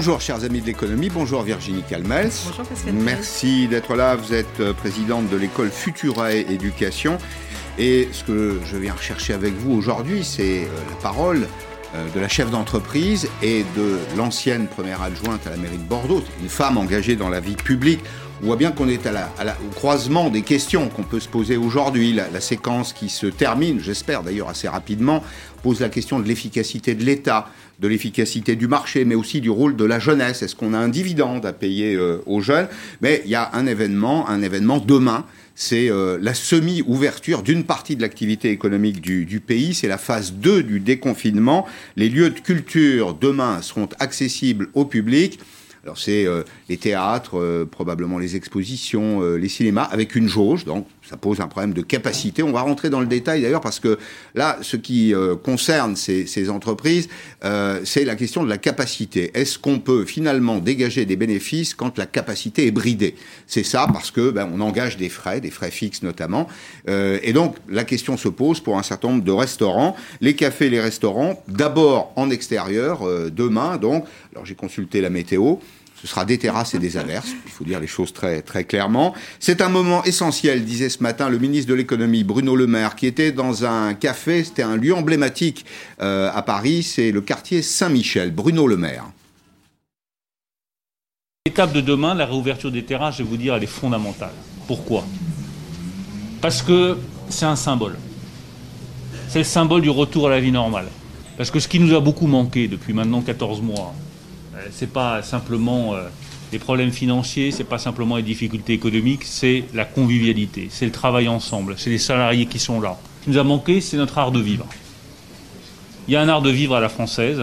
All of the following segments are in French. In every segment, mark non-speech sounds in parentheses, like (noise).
Bonjour chers amis de l'économie, bonjour Virginie Calmels. Bonjour Pascal. Merci d'être là, vous êtes euh, présidente de l'école Futura Éducation. Et ce que je viens rechercher avec vous aujourd'hui, c'est euh, la parole euh, de la chef d'entreprise et de l'ancienne première adjointe à la mairie de Bordeaux, une femme engagée dans la vie publique. On voit bien qu'on est à la, au croisement des questions qu'on peut se poser aujourd'hui. La, la, séquence qui se termine, j'espère d'ailleurs assez rapidement, pose la question de l'efficacité de l'État, de l'efficacité du marché, mais aussi du rôle de la jeunesse. Est-ce qu'on a un dividende à payer euh, aux jeunes? Mais il y a un événement, un événement demain. C'est euh, la semi-ouverture d'une partie de l'activité économique du, pays. C'est la phase 2 du déconfinement. Les lieux de culture demain seront accessibles au public. Alors c'est euh, les théâtres, probablement les expositions, les cinémas, avec une jauge, ça pose un problème de capacité. On va rentrer dans le détail d'ailleurs parce que là, ce qui concerne ces, entreprises, c'est la question de la capacité. Est-ce qu'on peut finalement dégager des bénéfices quand la capacité est bridée? C'est ça parce que ben, on engage des frais, des frais fixes notamment, et donc la question se pose pour un certain nombre de restaurants, les cafés, les restaurants, d'abord en extérieur demain. Donc, alors j'ai consulté la météo. Ce sera des terrasses et des averses, il faut dire les choses très, très clairement. C'est un moment essentiel, disait ce matin le ministre de l'économie, Bruno Le Maire, qui était dans un café, c'était un lieu emblématique euh, à Paris, c'est le quartier Saint-Michel. Bruno Le Maire. L'étape de demain, la réouverture des terrasses, je vais vous dire, elle est fondamentale. Pourquoi? Parce que c'est un symbole. C'est le symbole du retour à la vie normale. Parce que ce qui nous a beaucoup manqué depuis maintenant 14 mois, c'est pas simplement euh, les problèmes financiers, c'est pas simplement les difficultés économiques, c'est la convivialité, c'est le travail ensemble, c'est les salariés qui sont là. Ce qui nous a manqué, c'est notre art de vivre. Il y a un art de vivre à la française,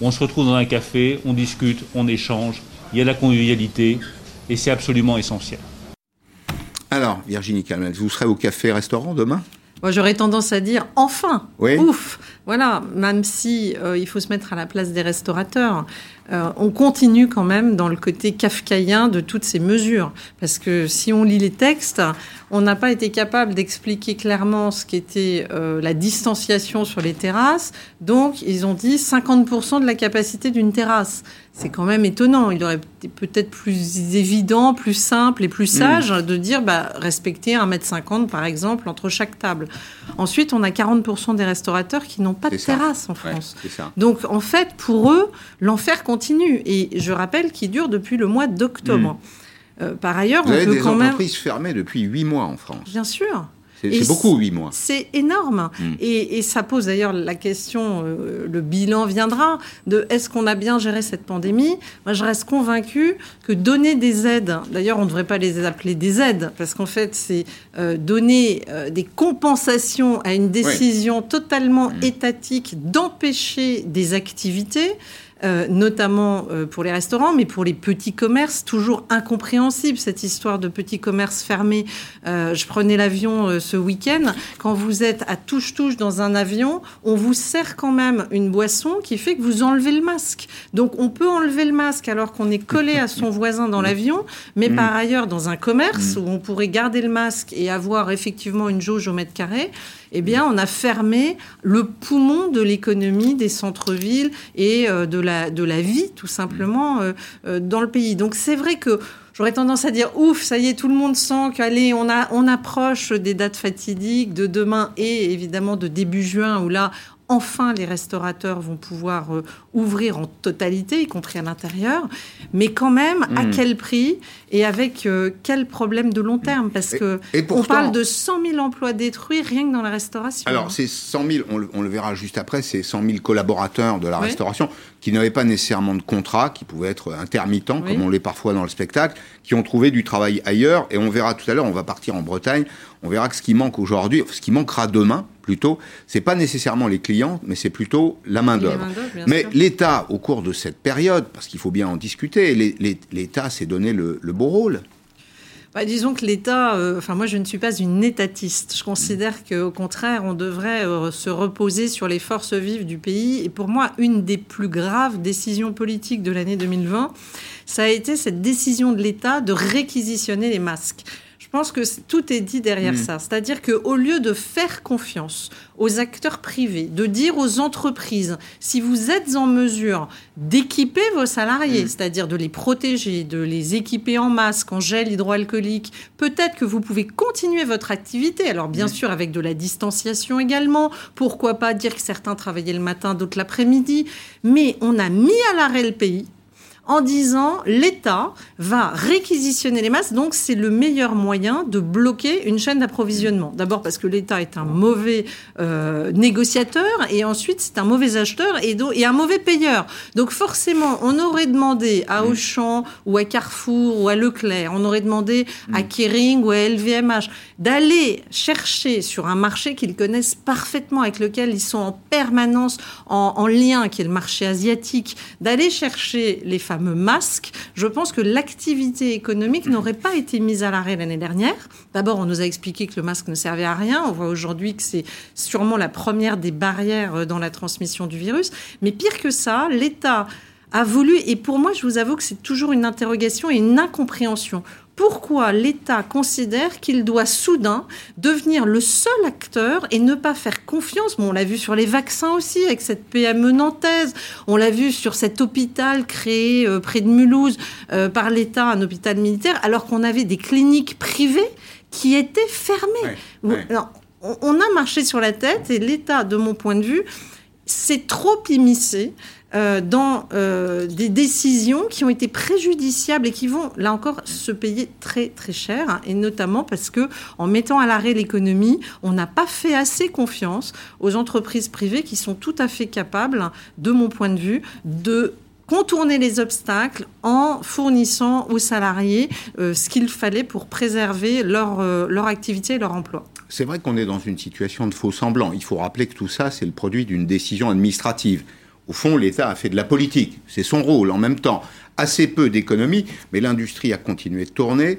où on se retrouve dans un café, on discute, on échange, il y a la convivialité, et c'est absolument essentiel. Alors, Virginie Calmel, vous serez au café-restaurant demain? Moi, j'aurais tendance à dire enfin, oui. ouf, voilà. Même si euh, il faut se mettre à la place des restaurateurs, euh, on continue quand même dans le côté kafkaïen de toutes ces mesures, parce que si on lit les textes, on n'a pas été capable d'expliquer clairement ce qu'était euh, la distanciation sur les terrasses. Donc, ils ont dit 50% de la capacité d'une terrasse. C'est quand même étonnant. Il aurait été peut-être plus évident, plus simple et plus sage de dire bah, respecter 1m50 par exemple entre chaque table. Ensuite, on a 40% des restaurateurs qui n'ont pas de ça. terrasse en France. Ouais. Donc en fait, pour eux, l'enfer continue. Et je rappelle qu'il dure depuis le mois d'octobre. Mmh. Euh, par ailleurs, Vous on avez peut des quand même. entreprises fermées depuis 8 mois en France. Bien sûr. C'est beaucoup, 8 mois. C'est énorme. Mm. Et, et, ça pose d'ailleurs la question, euh, le bilan viendra, de est-ce qu'on a bien géré cette pandémie? Moi, je reste convaincue que donner des aides, d'ailleurs, on ne devrait pas les appeler des aides, parce qu'en fait, c'est euh, donner euh, des compensations à une décision oui. totalement mm. étatique d'empêcher des activités. Euh, notamment euh, pour les restaurants, mais pour les petits commerces, toujours incompréhensible cette histoire de petits commerces fermés. Euh, je prenais l'avion ce week-end. Quand vous êtes à touche-touche dans un avion, on vous sert quand même une boisson qui fait que vous enlevez le masque. Donc on peut enlever le masque alors qu'on est collé à son voisin dans l'avion, mais mmh. par ailleurs dans un commerce mmh. où on pourrait garder le masque et avoir effectivement une jauge au mètre carré, eh bien, on a fermé le poumon de l'économie des centres-villes et euh, de, la, de la vie, tout simplement, euh, euh, dans le pays. Donc, c'est vrai que j'aurais tendance à dire ouf, ça y est, tout le monde sent qu'allez, on, a, on approche des dates fatidiques de demain et évidemment de début juin, où là, enfin les restaurateurs vont pouvoir euh, ouvrir en totalité, y compris à l'intérieur, mais quand même mmh. à quel prix et avec euh, quel problème de long terme? Parce que et, et pourtant, on parle de 100 000 emplois détruits rien que dans la restauration. Alors, c'est 100 000, on le, on le, verra juste après, c'est 100 000 collaborateurs de la oui. restauration qui n'avaient pas nécessairement de contrat, qui pouvaient être intermittents, oui. comme on l'est parfois dans le spectacle, qui ont trouvé du travail ailleurs. Et on verra tout à l'heure, on va partir en Bretagne, on verra que ce qui manque aujourd'hui, ce qui manquera demain, plutôt, c'est pas nécessairement les clients, mais c'est plutôt la main d'œuvre. Mais l'État, au cours de cette période, parce qu'il faut bien en discuter, l'État s'est donné le, le, beau rôle. Bah, disons que l'État, euh, enfin moi je ne suis pas une étatiste. Je considère qu'au contraire on devrait euh, se reposer sur les forces vives du pays. Et pour moi, une des plus graves décisions politiques de l'année 2020, ça a été cette décision de l'État de réquisitionner les masques. Je pense que tout est dit derrière Mm. ça. C'est-à-dire qu'au lieu de faire confiance aux acteurs privés, de dire aux entreprises, si vous êtes en mesure d'équiper vos salariés, Mm. c'est-à-dire de les protéger, de les équiper en masque, en gel hydroalcoolique, peut-être que vous pouvez continuer votre activité. Alors bien Mm. sûr avec de la distanciation également. Pourquoi pas dire que certains travaillaient le matin, d'autres l'après-midi. Mais on a mis à l'arrêt le pays en disant l'État va réquisitionner les masques, donc c'est le meilleur moyen de bloquer une chaîne d'approvisionnement. D'abord parce que l'État est un mauvais euh, négociateur et ensuite c'est un mauvais acheteur et, un mauvais payeur. Donc forcément, on aurait demandé à Auchan ou à Carrefour ou à Leclerc, on aurait demandé à Kering ou à LVMH d'aller chercher sur un marché qu'ils connaissent parfaitement, avec lequel ils sont en permanence en, en lien, qui est le marché asiatique, d'aller chercher les fameux masques. Je pense que l'activité économique n'aurait pas été mise à l'arrêt l'année dernière. D'abord, on nous a expliqué que le masque ne servait à rien. On voit aujourd'hui que c'est sûrement la première des barrières euh, dans la transmission du virus. Mais pire que ça, l'État a voulu, et pour moi, je vous avoue que c'est toujours une interrogation et une incompréhension. Pourquoi l'État considère qu'il doit soudain devenir le seul acteur et ne pas faire confiance Bon, on l'a vu sur les vaccins aussi, avec cette PME nantaise. On l'a vu sur cet hôpital créé euh, près de Mulhouse euh, par l'État, un hôpital militaire, alors qu'on avait des cliniques privées qui étaient fermées. Ouais, Vous- ouais. alors, on- on a marché sur la tête et l'État, de mon point de vue, s'est trop immiscé euh, dans euh, des décisions qui ont été préjudiciables et qui vont, là encore, se payer très très cher, et notamment parce que en mettant à l'arrêt l'économie, on n'a pas fait assez confiance aux entreprises privées qui sont tout à fait capables, de mon point de vue, de contourner les obstacles en fournissant aux salariés euh, ce qu'il fallait pour préserver leur, leur activité et leur emploi. C'est vrai qu'on est dans une situation de faux semblant. Il faut rappeler que tout ça, c'est le produit d'une décision administrative. Au fond, l'État a fait de la politique. C'est son rôle. En même temps, assez peu d'économie, mais l'industrie a continué de tourner.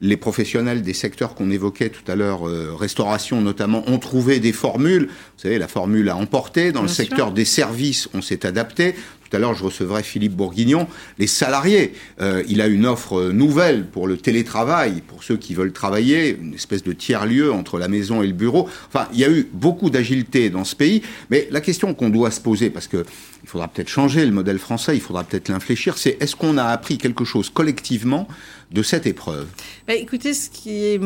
Les professionnels des secteurs qu'on évoquait tout à l'heure, euh, restauration notamment, ont trouvé des formules. Vous savez, la formule a emporté. Dans le secteur sûr. des services, on s'est adapté. Tout à l'heure, je recevrai Philippe Bourguignon. Les salariés, euh, il a une offre nouvelle pour le télétravail, pour ceux qui veulent travailler, une espèce de tiers-lieu entre la maison et le bureau. Enfin, il y a eu beaucoup d'agilité dans ce pays. Mais la question qu'on doit se poser, parce que il faudra peut-être changer le modèle français, il faudra peut-être l'infléchir, c'est est-ce qu'on a appris quelque chose collectivement de cette épreuve? Bah, écoutez, ce qui est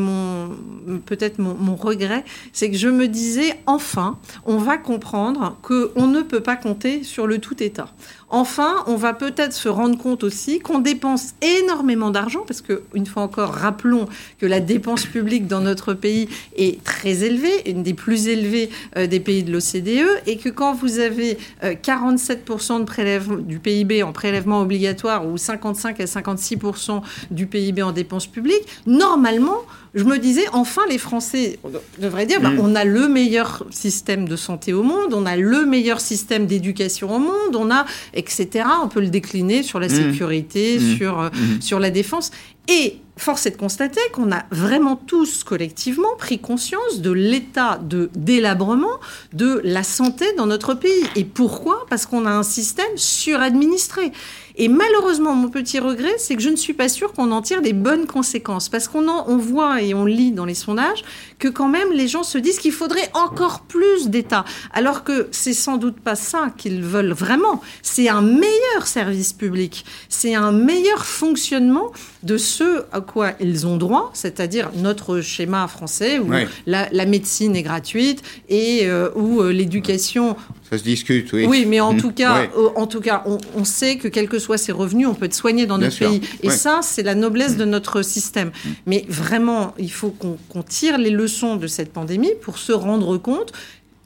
peut-être mon, regret, c'est que je me disais enfin, on va comprendre que on ne peut pas compter sur le tout État. Enfin, on va peut-être se rendre compte aussi qu'on dépense énormément d'argent, parce que une fois encore, rappelons que la dépense publique dans notre pays est très élevée, une des plus élevées euh, des pays de l'OCDE, et que quand vous avez euh, 47% de prélèvement du PIB en prélèvement obligatoire ou 55 à 56% du PIB en dépenses publiques, normalement, je me disais, enfin, les Français devraient dire, bah, Mm. on a le meilleur système de santé au monde, on a le meilleur système d'éducation au monde, on a, etc. On peut le décliner sur la Mm. sécurité, Mm. sur, euh, Mhm. sur la défense. Et force est de constater qu'on a vraiment tous collectivement pris conscience de l'état de délabrement de la santé dans notre pays. Et pourquoi? Parce qu'on a un système suradministré. Et malheureusement, mon petit regret, c'est que je ne suis pas sûre qu'on en tire les bonnes conséquences. Parce qu'on en- on voit et on lit dans les sondages que quand même les gens se disent qu'il faudrait encore plus d'État. Alors que c'est sans doute pas ça qu'ils veulent vraiment. C'est un meilleur service public. C'est un meilleur fonctionnement de ce à quoi ils ont droit, c'est-à-dire notre schéma français où la médecine est gratuite et euh, où euh, l'éducation Ça se discute, oui. oui, mais en Mhm. tout cas, Ouais. euh, en tout cas, on, on sait que quels que soient ses revenus, on peut être soigné dans Bien notre sûr. pays. Et Ouais. ça, c'est la noblesse de notre système. Mais vraiment, il faut qu'on qu'on tire les leçons de cette pandémie pour se rendre compte.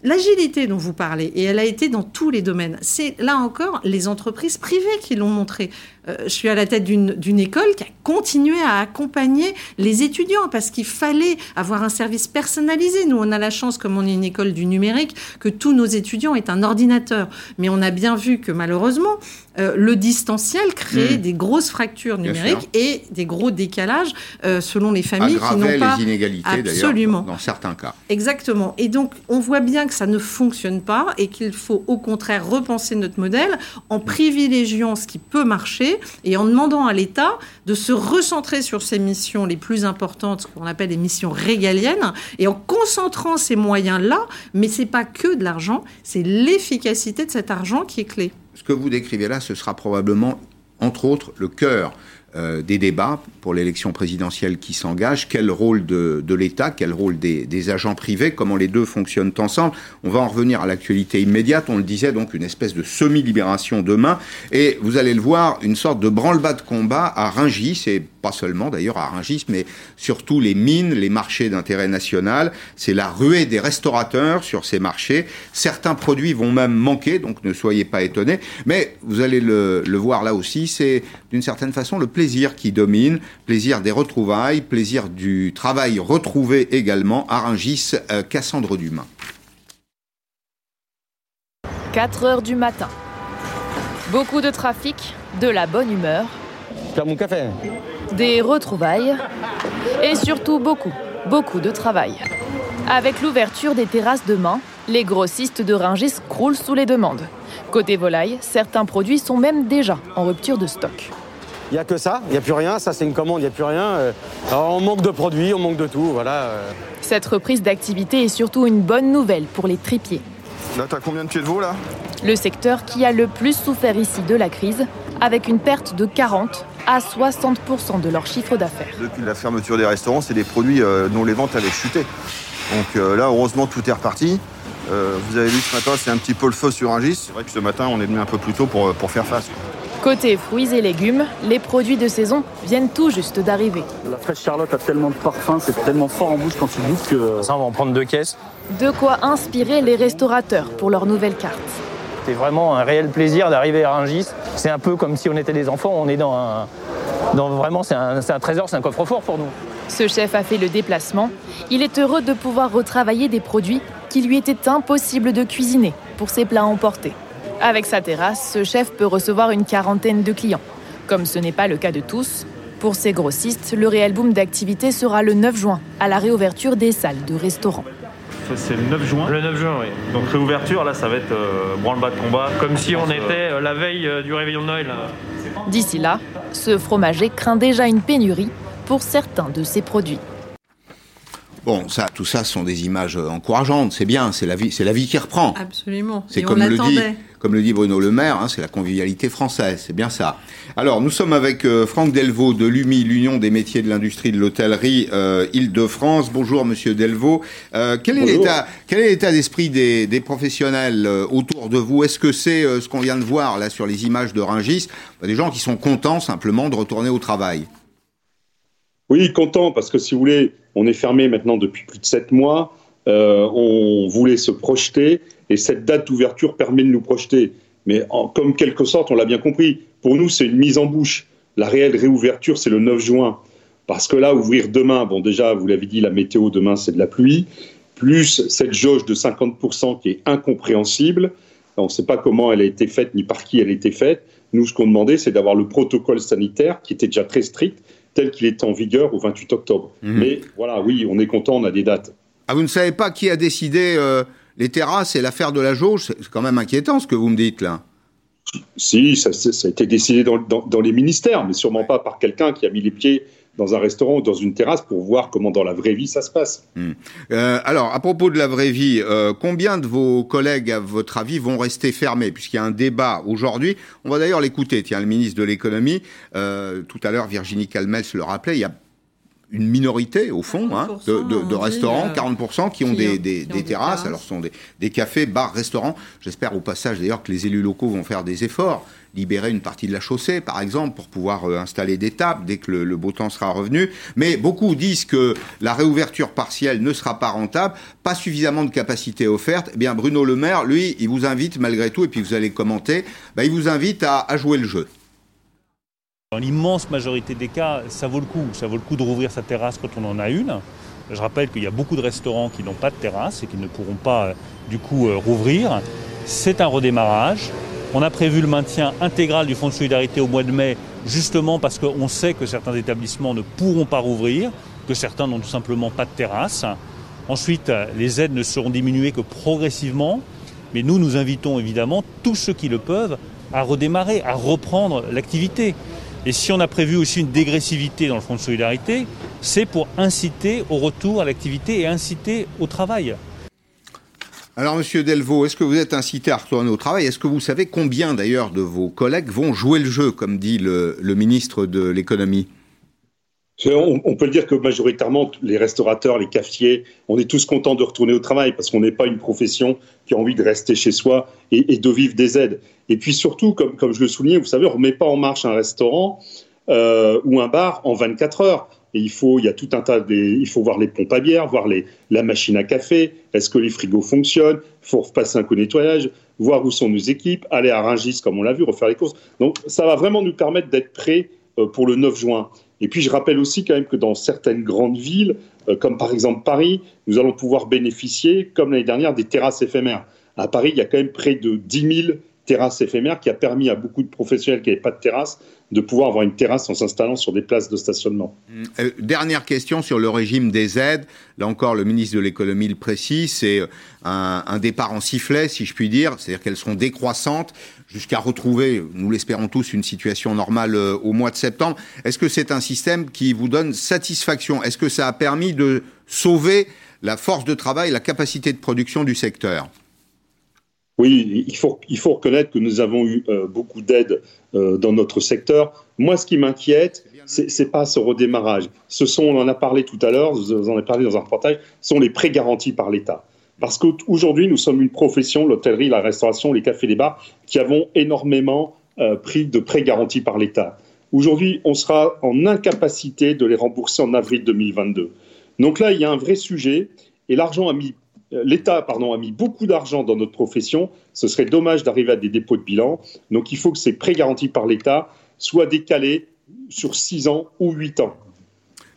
L'agilité dont vous parlez, et elle a été dans tous les domaines, c'est là encore les entreprises privées qui l'ont montré. Euh, je suis à la tête d'une école qui a continué à accompagner les étudiants parce qu'il fallait avoir un service personnalisé. Nous, on a la chance, comme on est une école du numérique, que tous nos étudiants aient un ordinateur. Mais on a bien vu que malheureusement, euh, le distanciel crée Mm. des grosses fractures numériques et des gros décalages euh, selon les familles qui Aggraver n'ont pas les inégalités, d'ailleurs, dans certains cas. Exactement. Et donc, on voit bien que ça ne fonctionne pas et qu'il faut au contraire repenser notre modèle en privilégiant ce qui peut marcher et en demandant à l'État de se recentrer sur ses missions les plus importantes, ce qu'on appelle les missions régaliennes, et en concentrant ces moyens-là, mais c'est pas que de l'argent, c'est l'efficacité de cet argent qui est clé. Ce que vous décrivez là, ce sera probablement, entre autres, le cœur euh, des débats pour l'élection présidentielle qui s'engage, quel rôle de, l'État, quel rôle des, agents privés, comment les deux fonctionnent ensemble. On va en revenir à l'actualité immédiate, on le disait donc une espèce de semi-libération demain, et vous allez le voir, une sorte de branle-bas de combat à Rungis, et pas seulement d'ailleurs à Rungis, mais surtout les mines, les marchés d'intérêt national. C'est la ruée des restaurateurs sur ces marchés. Certains produits vont même manquer, donc ne soyez pas étonnés. Mais vous allez le, le voir là aussi, c'est d'une certaine façon le plaisir qui domine plaisir des retrouvailles, plaisir du travail retrouvé également à Rungis, euh, Cassandre Dumas. 4 heures du matin. Beaucoup de trafic, de la bonne humeur. mon café. Des retrouvailles et surtout beaucoup, beaucoup de travail. Avec l'ouverture des terrasses demain, les grossistes de Rungis croulent sous les demandes. Côté volaille, certains produits sont même déjà en rupture de stock. Il n'y a que ça, il n'y a plus rien, ça c'est une commande, il n'y a plus rien. Euh. Alors, on manque de produits, on manque de tout, voilà. Euh. Cette reprise d'activité est surtout une bonne nouvelle pour les tripiers. Là, t'as combien de pieds de veau là? Le secteur qui a le plus souffert ici de la crise, avec une perte de 40 à 60% de leur chiffre d'affaires. Depuis la fermeture des restaurants, c'est des produits euh, dont les ventes avaient chuté. Donc là, heureusement, tout est reparti. vous avez vu ce matin, c'est un petit peu le feu sur un gis. C'est vrai que ce matin, on est venu un peu plus tôt pour, pour faire face. Côté fruits et légumes, les produits de saison viennent tout juste d'arriver. La fraîche Charlotte a tellement de parfum, c'est tellement fort en bouche quand tu goûtes que... Ça, on va en prendre deux caisses. De quoi inspirer les restaurateurs pour leur nouvelle carte. C'est vraiment un réel plaisir d'arriver à Rungis. C'est un peu comme si on était des enfants, on est dans un... Dans vraiment, c'est un, un trésor, c'est un coffre-fort pour nous. Ce chef a fait le déplacement. Il est heureux de pouvoir retravailler des produits qui lui étaient impossibles de cuisiner pour ses plats emportés. Avec sa terrasse, ce chef peut recevoir une quarantaine de clients. Comme ce n'est pas le cas de tous, pour ces grossistes, le réel boom d'activité sera le 9 juin, à la réouverture des salles de restaurants. C'est le 9 juin Le 9 juin, oui. Donc réouverture, là, ça va être euh, branle-bas de combat. Comme si on était euh, la veille euh, du réveillon de Noël. D'ici là, ce fromager craint déjà une pénurie pour certains de ses produits. Bon, ça, tout ça sont des images encourageantes. C'est bien, c'est la vie, c'est la vie qui reprend. Absolument. C'est comme le dit, comme le dit Bruno Le Maire, hein, c'est la convivialité française. C'est bien ça. Alors, nous sommes avec euh, Franck Delvaux de l'UMI, l'Union des métiers de l'industrie de l'hôtellerie euh, Île-de-France. Bonjour, Monsieur Delvaux. Euh, quel, est l'état, quel est l'état d'esprit des, des professionnels euh, autour de vous? Est-ce que c'est ce qu'on vient de voir là sur les images de Ringis, des gens qui sont contents simplement de retourner au travail? Oui, contents parce que si vous voulez on est fermé maintenant depuis plus de sept mois. Euh, on voulait se projeter et cette date d'ouverture permet de nous projeter. Mais en, comme quelque sorte, on l'a bien compris, pour nous, c'est une mise en bouche. La réelle réouverture, c'est le 9 juin. Parce que là, ouvrir demain, bon, déjà, vous l'avez dit, la météo demain, c'est de la pluie, plus cette jauge de 50% qui est incompréhensible. On ne sait pas comment elle a été faite ni par qui elle a été faite. Nous, ce qu'on demandait, c'est d'avoir le protocole sanitaire qui était déjà très strict tel qu'il est en vigueur au 28 octobre. Mhm. Mais voilà, oui, on est content, on a des dates. Ah, vous ne savez pas qui a décidé euh, les terrasses et l'affaire de la jauge? C'est quand même inquiétant ce que vous me dites là. Si, ça, a été décidé dans, dans, les ministères, mais sûrement pas par quelqu'un qui a mis les pieds dans un restaurant ou dans une terrasse pour voir comment dans la vraie vie ça se passe. Hmm. Euh, alors, à propos de la vraie vie, euh, combien de vos collègues, à votre avis, vont rester fermés? Puisqu'il y a un débat aujourd'hui. On va d'ailleurs l'écouter. Tiens, le ministre de l'économie, euh, tout à l'heure, Virginie Calmels le rappelait, il a une minorité, au fond, hein, de, restaurants, 40%, qui ont des, terrasses. Alors, ce sont des, des cafés, bars, restaurants. J'espère au passage, d'ailleurs, que les élus locaux vont faire des efforts libérer une partie de la chaussée, par exemple, pour pouvoir euh, installer des tables dès que le, beau temps sera revenu. Mais beaucoup disent que la réouverture partielle ne sera pas rentable, pas suffisamment de capacité offerte. Eh bien, Bruno Le Maire, lui, il vous invite malgré tout, et puis vous allez commenter, bah, il vous invite à, jouer le jeu. Dans l'immense majorité des cas, ça vaut le coup. Ça vaut le coup de rouvrir sa terrasse quand on en a une. Je rappelle qu'il y a beaucoup de restaurants qui n'ont pas de terrasse et qui ne pourront pas, euh, du coup, euh, rouvrir. C'est un redémarrage. On a prévu le maintien intégral du fonds de solidarité au mois de mai, justement parce qu'on sait que certains établissements ne pourront pas rouvrir, que certains n'ont tout simplement pas de terrasse. Ensuite, les aides ne seront diminuées que progressivement, mais nous, nous invitons évidemment tous ceux qui le peuvent à redémarrer, à reprendre l'activité. Et si on a prévu aussi une dégressivité dans le fonds de solidarité, c'est pour inciter au retour à l'activité et inciter au travail. Alors, Monsieur Delvaux, est-ce que vous êtes incité à retourner au travail? Est-ce que vous savez combien, d'ailleurs, de vos collègues vont jouer le jeu, comme dit le, le ministre de l'économie? On, peut dire que majoritairement, les restaurateurs, les cafetiers, on est tous contents de retourner au travail parce qu'on n'est pas une profession qui a envie de rester chez soi et, de vivre des aides. Et puis surtout, comme, je le soulignais, vous savez, on ne met pas en marche un restaurant euh, ou un bar en 24 heures. Et il faut, il y a tout un tas il faut voir les pompes à bière, voir la machine à café, est-ce que les frigos fonctionnent, il faut repasser un coup de nettoyage, voir où sont nos équipes, aller à Rungis comme on l'a vu, refaire les courses. Donc ça va vraiment nous permettre d'être prêts euh, pour le 9 juin. Et puis je rappelle aussi quand même que dans certaines grandes villes, euh, comme par exemple Paris, nous allons pouvoir bénéficier, comme l'année dernière, des terrasses éphémères. À Paris, il y a quand même près de 10 000 terrasses éphémères qui a permis à beaucoup de professionnels qui n'avaient pas de terrasse de pouvoir avoir une terrasse en s'installant sur des places de stationnement. Euh, dernière question sur le régime des aides. Là encore, le ministre de l'économie le précise, c'est un, un, départ en sifflet, si je puis dire, c'est-à-dire qu'elles seront décroissantes jusqu'à retrouver, nous l'espérons tous, une situation normale euh, au mois de septembre. Est-ce que c'est un système qui vous donne satisfaction? Est-ce que ça a permis de sauver la force de travail, la capacité de production du secteur? Oui, il faut, il faut reconnaître que nous avons eu euh, beaucoup d'aides euh, dans notre secteur. Moi, ce qui m'inquiète, c'est n'est pas ce redémarrage. Ce sont, on en a parlé tout à l'heure, vous en avez parlé dans un reportage, ce sont les prêts garantis par l'État. Parce qu'aujourd'hui, nous sommes une profession, l'hôtellerie, la restauration, les cafés, les bars, qui avons énormément euh, pris de prêts garantis par l'État. Aujourd'hui, on sera en incapacité de les rembourser en avril 2022. Donc là, il y a un vrai sujet et l'argent a mis l'État pardon, a mis beaucoup d'argent dans notre profession. Ce serait dommage d'arriver à des dépôts de bilan. Donc il faut que ces prêts garantis par l'État soient décalés sur 6 ans ou 8 ans.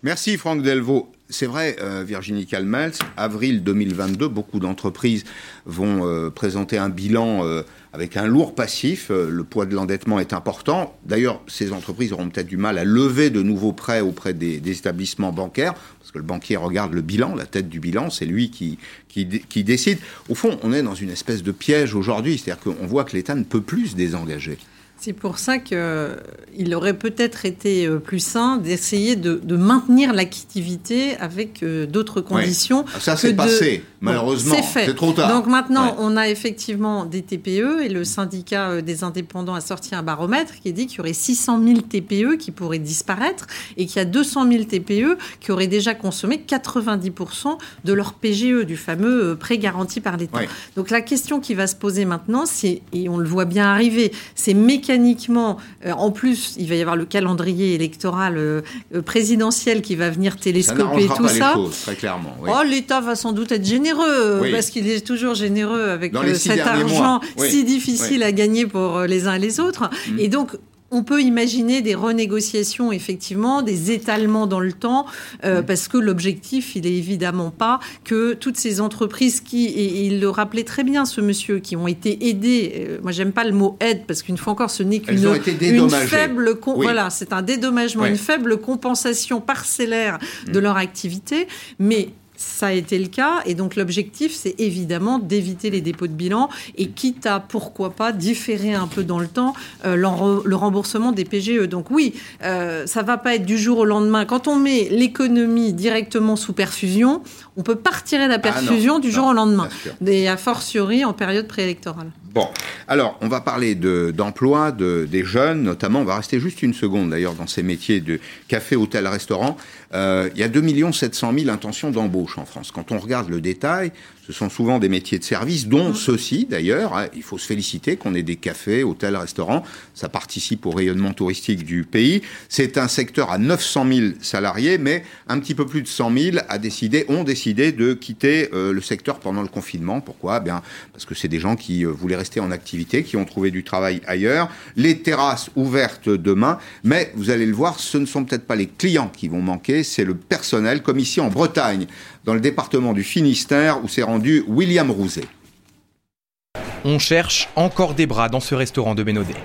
Merci Franck Delvaux c'est vrai, euh, Virginie Calmels, avril 2022, beaucoup d'entreprises vont euh, présenter un bilan euh, avec un lourd passif. le poids de l'endettement est important. D'ailleurs, ces entreprises auront peut-être du mal à lever de nouveaux prêts auprès des, établissements bancaires, parce que le banquier regarde le bilan, la tête du bilan, c'est lui qui, qui, qui décide. Au fond, on est dans une espèce de piège aujourd'hui, c'est-à-dire qu'on voit que l'État ne peut plus se désengager. C'est pour ça qu'il aurait peut-être été euh, plus sain d'essayer de, maintenir l'activité avec euh, d'autres conditions. Ah, ça, c'est passé, malheureusement. c'est trop tard. Donc maintenant, on a effectivement des TPE et le syndicat euh, des indépendants a sorti un baromètre qui dit qu'il y aurait 600 000 TPE qui pourraient disparaître et qu'il y a 200 000 TPE qui auraient déjà consommé 90% de leur PGE, du fameux prêt garanti par l'État. Donc la question qui va se poser maintenant, c'est, et on le voit bien arriver, c'est mécaniquement euh, en plus, il va y avoir le calendrier électoral euh, euh, présidentiel qui va venir télescoper tout ça. très clairement. Oh, l'État va sans doute être généreux parce qu'il est toujours généreux avec cet argent si difficile à gagner pour les uns et les autres. Mm. Et donc, on peut imaginer des renégociations, effectivement, des étalements dans le temps, euh, mm. parce que l'objectif, il est évidemment pas que toutes ces entreprises qui, et, il le rappelait très bien, ce monsieur, qui ont été aidées, euh, moi j'aime pas le mot aide, parce qu'une fois encore, ce n'est qu'une une faible, voilà, c'est un dédommagement, une faible compensation parcellaire de mm. leur activité, mais ça a été le cas. Et donc l'objectif, c'est évidemment d'éviter les dépôts de bilan et quitte à, pourquoi pas, différer un peu dans le temps euh, le remboursement des PGE. Donc oui, euh, ça va pas être du jour au lendemain. Quand on met l'économie directement sous perfusion, on peut pas retirer la ah perfusion du jour au lendemain. Et a fortiori en période préélectorale. Bon, alors on va parler d'emploi de, des jeunes, notamment. On va rester juste une seconde d'ailleurs dans ces métiers de café, hôtel, restaurant. Euh, il y a 2 700 000 intentions d'embauche en France. Quand on regarde le détail, ce sont souvent des métiers de service, dont mmh. ceux-ci d'ailleurs. Hein. Il faut se féliciter qu'on ait des cafés, hôtels, restaurants. Ça participe au rayonnement touristique du pays. C'est un secteur à 900 000 salariés, mais un petit peu plus de 100 000 a décidé, ont décidé de quitter euh, le secteur pendant le confinement. Pourquoi? Bien parce que c'est des gens qui euh, voulaient rester en activité, qui ont trouvé du travail ailleurs. Les terrasses ouvertes demain, mais vous allez le voir, ce ne sont peut-être pas les clients qui vont manquer, c'est le personnel, comme ici en Bretagne dans le département du Finistère où s'est rendu William Rouzet. On cherche encore des bras dans ce restaurant de Bénodet.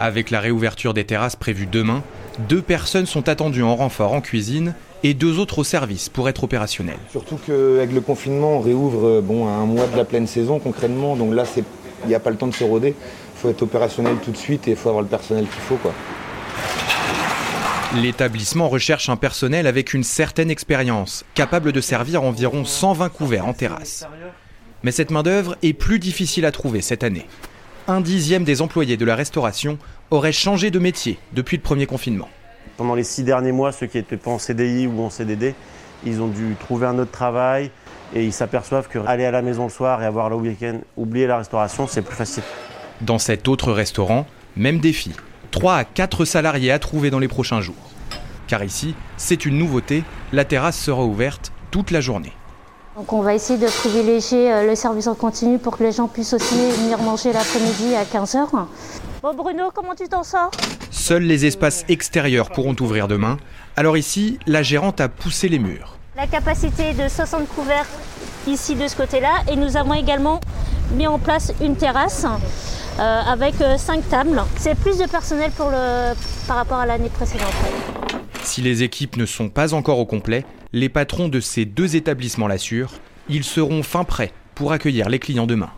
Avec la réouverture des terrasses prévue demain, deux personnes sont attendues en renfort en cuisine et deux autres au service pour être opérationnels. Surtout qu'avec le confinement, on réouvre bon, à un mois de la pleine saison concrètement, donc là, il n'y a pas le temps de se roder faut être opérationnel tout de suite et il faut avoir le personnel qu'il faut. Quoi. L'établissement recherche un personnel avec une certaine expérience, capable de servir environ 120 couverts en terrasse. Mais cette main-d'œuvre est plus difficile à trouver cette année. Un dixième des employés de la restauration auraient changé de métier depuis le premier confinement. Pendant les six derniers mois, ceux qui n'étaient pas en CDI ou en CDD, ils ont dû trouver un autre travail et ils s'aperçoivent que aller à la maison le soir et avoir le week-end, oublier la restauration, c'est plus facile. Dans cet autre restaurant, même défi. 3 à 4 salariés à trouver dans les prochains jours. Car ici, c'est une nouveauté, la terrasse sera ouverte toute la journée. Donc on va essayer de privilégier euh, le service en continu pour que les gens puissent aussi venir manger l'après-midi à 15h. Bon Bruno, comment tu t'en sors? Seuls les espaces extérieurs pourront ouvrir demain. Alors ici, la gérante a poussé les murs. La capacité de 60 couverts ici de ce côté-là et nous avons également mis en place une terrasse euh, avec 5 euh, tables. C'est plus de personnel par rapport à l'année précédente. Si les équipes ne sont pas encore au complet, les patrons de ces deux établissements l'assurent, ils seront fin prêts pour accueillir les clients demain.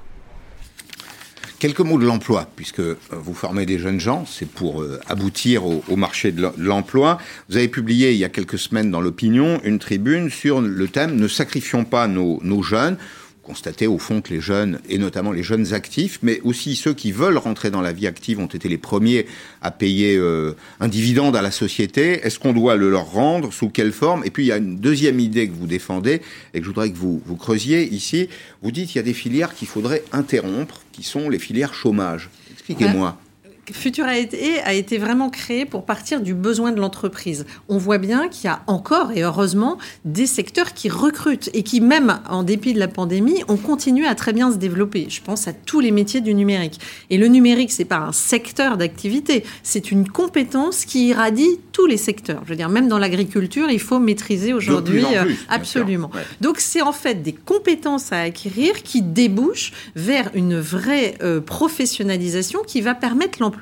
Quelques mots de l'emploi, puisque euh, vous formez des jeunes gens, c'est pour aboutir au, marché de l'emploi. Vous avez publié il y a quelques semaines dans l'opinion une tribune sur le thème Ne sacrifions pas nos jeunes constater au fond que les jeunes, et notamment les jeunes actifs, mais aussi ceux qui veulent rentrer dans la vie active, ont été les premiers à payer euh, un dividende à la société. Est-ce qu'on doit le leur rendre? Sous quelle forme? Et puis il y a une deuxième idée que vous défendez et que je voudrais que vous, vous creusiez ici. Vous dites qu'il y a des filières qu'il faudrait interrompre, qui sont les filières chômage. Expliquez-moi. Futuraité a été vraiment créé pour partir du besoin de l'entreprise. On voit bien qu'il y a encore, et heureusement, des secteurs qui recrutent et qui, même en dépit de la pandémie, ont continué à très bien se développer. Je pense à tous les métiers du numérique. Et le numérique, c'est pas un secteur d'activité, c'est une compétence qui irradie tous les secteurs. Je veux dire, même dans l'agriculture, il faut maîtriser aujourd'hui euh, absolument. Donc, c'est en fait des compétences à acquérir qui débouchent vers une vraie euh, professionnalisation qui va permettre l'emploi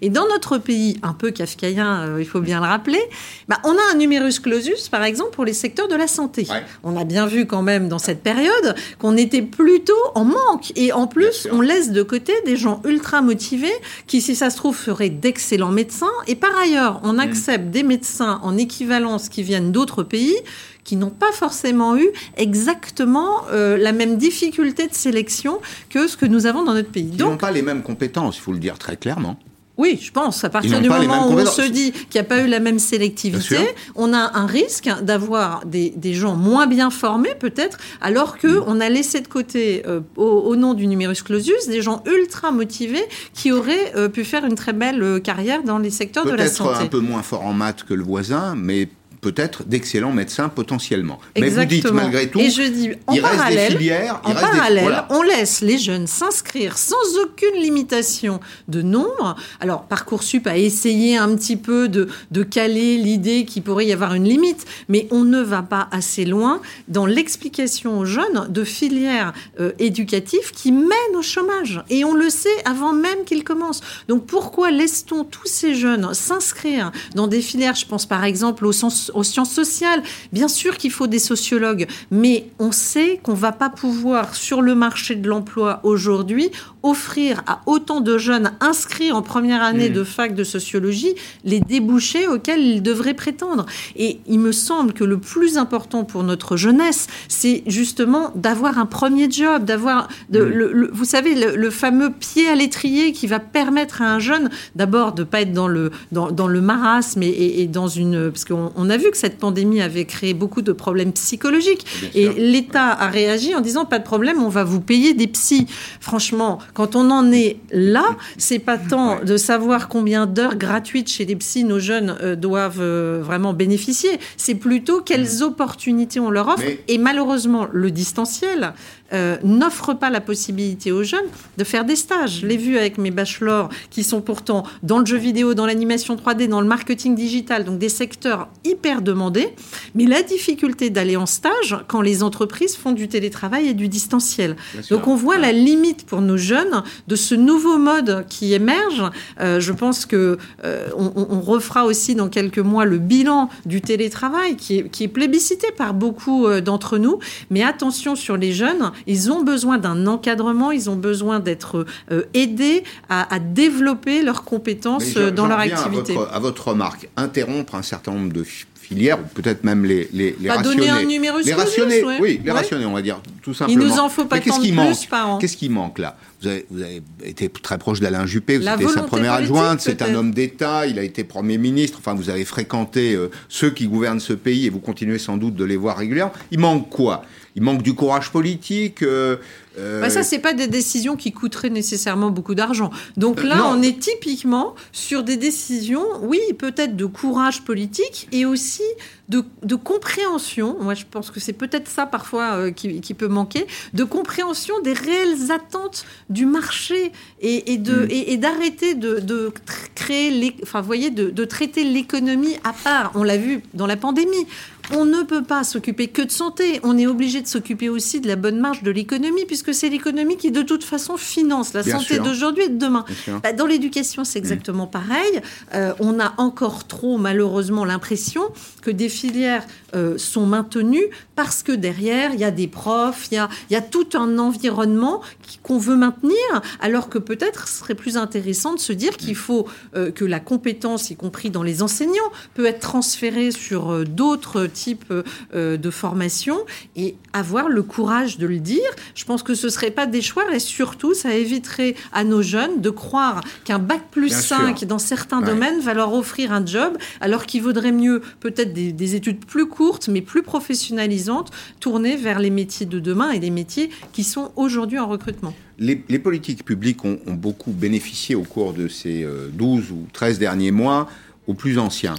et dans notre pays, un peu kafkaïen, euh, il faut bien le rappeler, bah, on a un numerus clausus, par exemple, pour les secteurs de la santé. On a bien vu quand même dans cette période qu'on était plutôt en manque. Et en plus, on laisse de côté des gens ultra motivés qui, si ça se trouve, feraient d'excellents médecins. Et par ailleurs, on mm. accepte des médecins en équivalence qui viennent d'autres pays qui n'ont pas forcément eu exactement euh, la même difficulté de sélection que ce que nous avons dans notre pays. Ils n'ont pas les mêmes compétences, il faut le dire très clairement. Oui, je pense. À partir du moment où on se dit qu'il n'y a pas eu la même sélectivité, on a un risque d'avoir des, gens moins bien formés, peut-être, alors qu'on mm. a laissé de côté, euh, au, nom du numerus clausus, des gens ultra motivés qui auraient euh, pu faire une très belle carrière dans les secteurs de la santé. Peut-être un peu moins fort en maths que le voisin, mais peut-être d'excellents médecins potentiellement. Mais vous dites malgré tout, et je dis, en il parallèle, reste des filières, en parallèle, on laisse les jeunes s'inscrire sans aucune limitation de nombre. Alors parcoursup a essayé un petit peu de, de caler l'idée qu'il pourrait y avoir une limite, mais on ne va pas assez loin dans l'explication aux jeunes de filières euh, éducatives qui mènent au chômage. Et on le sait avant même qu'ils commencent. Donc pourquoi laisse-t-on tous ces jeunes s'inscrire dans des filières, je pense par exemple au sens aux sciences sociales. Bien sûr qu'il faut des sociologues, mais on sait qu'on va pas pouvoir, sur le marché de l'emploi aujourd'hui, offrir à autant de jeunes inscrits en première année mmh. de fac de sociologie les débouchés auxquels ils devraient prétendre. Et il me semble que le plus important pour notre jeunesse, c'est justement d'avoir un premier job, d'avoir, de, mmh. le, vous savez, le, fameux pied à l'étrier qui va permettre à un jeune d'abord de pas être dans le dans, dans le marasme et, et, dans une parce qu'on a vu que cette pandémie avait créé beaucoup de problèmes psychologiques. Et l'État a réagi en disant pas de problème, on va vous payer des psys. Franchement, quand on en est là, c'est pas tant de savoir combien d'heures gratuites chez les psys nos jeunes euh, doivent euh, vraiment bénéficier, c'est plutôt quelles opportunités on leur offre. Et malheureusement, le distanciel euh, n'offre pas la possibilité aux jeunes de faire des stages. Je l'ai vu avec mes bachelors qui sont pourtant dans le jeu vidéo, dans l'animation 3D, dans le marketing digital, donc des secteurs hyper hyper demandé, mais la difficulté d'aller en stage quand les entreprises font du télétravail et du distanciel. Donc on voit la limite pour nos jeunes de ce nouveau mode qui émerge. Euh, je pense que euh, on, refera aussi dans quelques mois le bilan du télétravail qui est, qui est plébiscité par beaucoup d'entre nous. Mais attention sur les jeunes, ils ont besoin d'un encadrement, ils ont besoin d'être aidés à, développer leurs compétences dans leur activité. À votre, à votre remarque, interrompre un certain nombre de filières, ou peut-être même les, les, les rationner. donner un numéro les rationner, oui, les rationner, on va dire, tout simplement. Il nous en faut pas tant de plus par an. Qu'est-ce qui manque là? Vous avez, vous avez, été très proche d'Alain Juppé, vous étiez sa première adjointe, c'est un homme d'État, il a été Premier ministre, enfin vous avez fréquenté euh, ceux qui gouvernent ce pays et vous continuez sans doute de les voir régulièrement. Il manque quoi? Il manque du courage politique euh, euh, bah ça, c'est pas des décisions qui coûteraient nécessairement beaucoup d'argent. Donc là, on est typiquement sur des décisions, oui, peut-être de courage politique et aussi de, de compréhension. Moi, je pense que c'est peut-être ça parfois euh, qui, qui, peut manquer, de compréhension des réelles attentes du marché et, et de mm. et, d'arrêter de, de, créer, les, enfin, voyez, de, de traiter l'économie à part. On l'a vu dans la pandémie. On ne peut pas s'occuper que de santé. On est obligé de s'occuper aussi de la bonne marge de l'économie, puisque c'est l'économie qui, de toute façon, finance la santé d'aujourd'hui et de demain. Bah, dans l'éducation, c'est exactement pareil. Euh, on a encore trop, malheureusement, l'impression que des filières euh, sont maintenues parce que derrière, il y a des profs, il y a, tout un environnement qu'on veut maintenir, alors que peut-être ce serait plus intéressant de se dire qu'il faut euh, que la compétence, y compris dans les enseignants, peut être transférée sur d'autres type euh, de formation et avoir le courage de le dire. Je pense que ce ne serait pas des choix et surtout, ça éviterait à nos jeunes de croire qu'un bac plus 5 dans certains domaines va leur offrir un job, alors qu'il vaudrait mieux peut-être des, études plus courtes mais plus professionnalisantes, tournées vers les métiers de demain et les métiers qui sont aujourd'hui en recrutement. Les, politiques publiques ont, beaucoup bénéficié au cours de ces 12 euh, ou 13 derniers mois aux plus anciens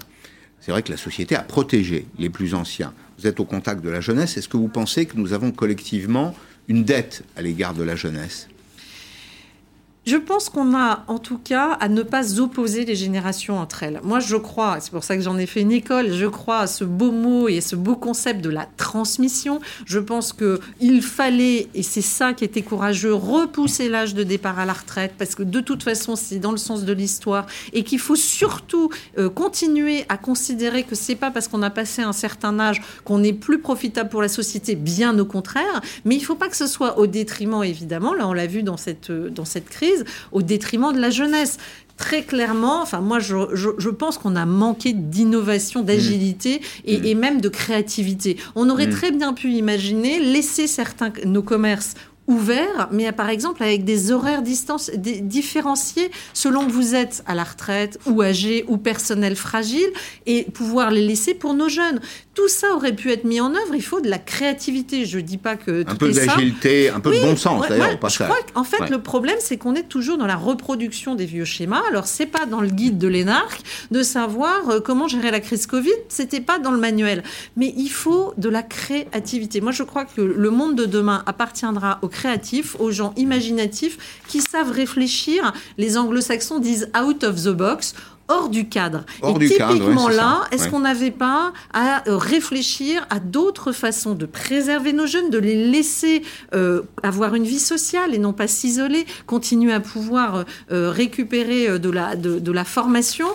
c'est vrai que la société a protégé les plus anciens. Vous êtes au contact de la jeunesse. Est-ce que vous pensez que nous avons collectivement une dette à l'égard de la jeunesse? Je pense qu'on a en tout cas à ne pas opposer les générations entre elles. Moi, je crois, c'est pour ça que j'en ai fait une école, je crois à ce beau mot et ce beau concept de la transmission. Je pense qu'il fallait, et c'est ça qui était courageux, repousser l'âge de départ à la retraite, parce que de toute façon, c'est dans le sens de l'histoire, et qu'il faut surtout euh, continuer à considérer que c'est pas parce qu'on a passé un certain âge qu'on est plus profitable pour la société, bien au contraire, mais il faut pas que ce soit au détriment, évidemment, là on l'a vu dans cette, dans cette crise, au détriment de la jeunesse très clairement, enfin moi je, pense qu'on a manqué d'innovation, d'agilité mmh. Mmh. et, même de créativité. On aurait mmh. très bien pu imaginer laisser certains nos commerces ouverts, mais par exemple avec des horaires distance, différenciés selon que vous êtes à la retraite ou âgé ou personnel fragile et pouvoir les laisser pour nos jeunes. Tout ça aurait pu être mis en œuvre. Il faut de la créativité. Je dis pas que un peu d'agilité, un peu de bon sens d'ailleurs. je crois qu'en fait le problème c'est qu'on est toujours dans la reproduction des vieux schémas. Alors c'est pas dans le guide de l'ENARC de savoir euh, comment gérer la crise Covid. C'était pas dans le manuel. Mais il faut de la créativité. Moi je crois que le monde de demain appartiendra aux créatifs, aux gens imaginatifs qui savent réfléchir. Les anglo-saxons disent out of the box hors du cadre. et typiquement là, est-ce qu'on n'avait pas à euh, réfléchir à d'autres façons de préserver nos jeunes, de les laisser euh, avoir une vie sociale et non pas s'isoler, continuer à pouvoir euh, récupérer de la, de la formation?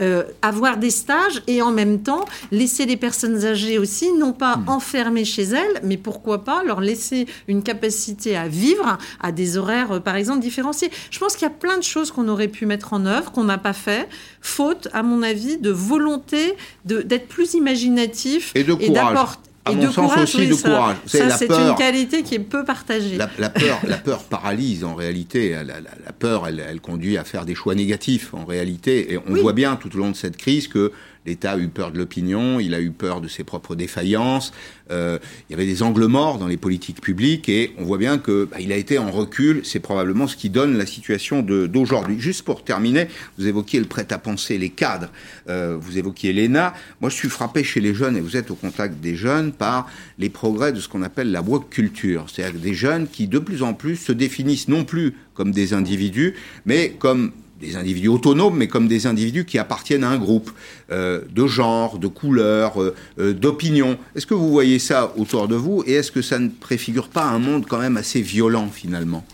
Euh, avoir des stages et en même temps laisser les personnes âgées aussi, non pas hmm. enfermées chez elles, mais pourquoi pas leur laisser une capacité à vivre à des horaires, euh, par exemple, différenciés. Je pense qu'il y a plein de choses qu'on aurait pu mettre en œuvre, qu'on n'a pas fait, faute, à mon avis, de volonté d'être plus imaginatif et d'apporter à mon sens aussi de courage. Ça, c'est une qualité qui est peu partagée. La, peur, (laughs) la peur paralyse en réalité. La, peur, elle, elle, conduit à faire des choix négatifs en réalité. Et on voit bien tout au long de cette crise que L'État a eu peur de l'opinion, il a eu peur de ses propres défaillances. Euh, il y avait des angles morts dans les politiques publiques et on voit bien que bah, il a été en recul. C'est probablement ce qui donne la situation d'aujourd'hui. Juste pour terminer, vous évoquiez le prêt-à-penser, les cadres. Euh, vous évoquiez l'ENA. Moi, je suis frappé chez les jeunes et vous êtes au contact des jeunes par les progrès de ce qu'on appelle la woke culture, c'est-à-dire des jeunes qui de plus en plus se définissent non plus comme des individus, mais comme des individus autonomes, mais comme des individus qui appartiennent à un groupe euh, de genre, de couleur, euh, euh, d'opinion. Est-ce que vous voyez ça autour de vous et est-ce que ça ne préfigure pas un monde quand même assez violent finalement?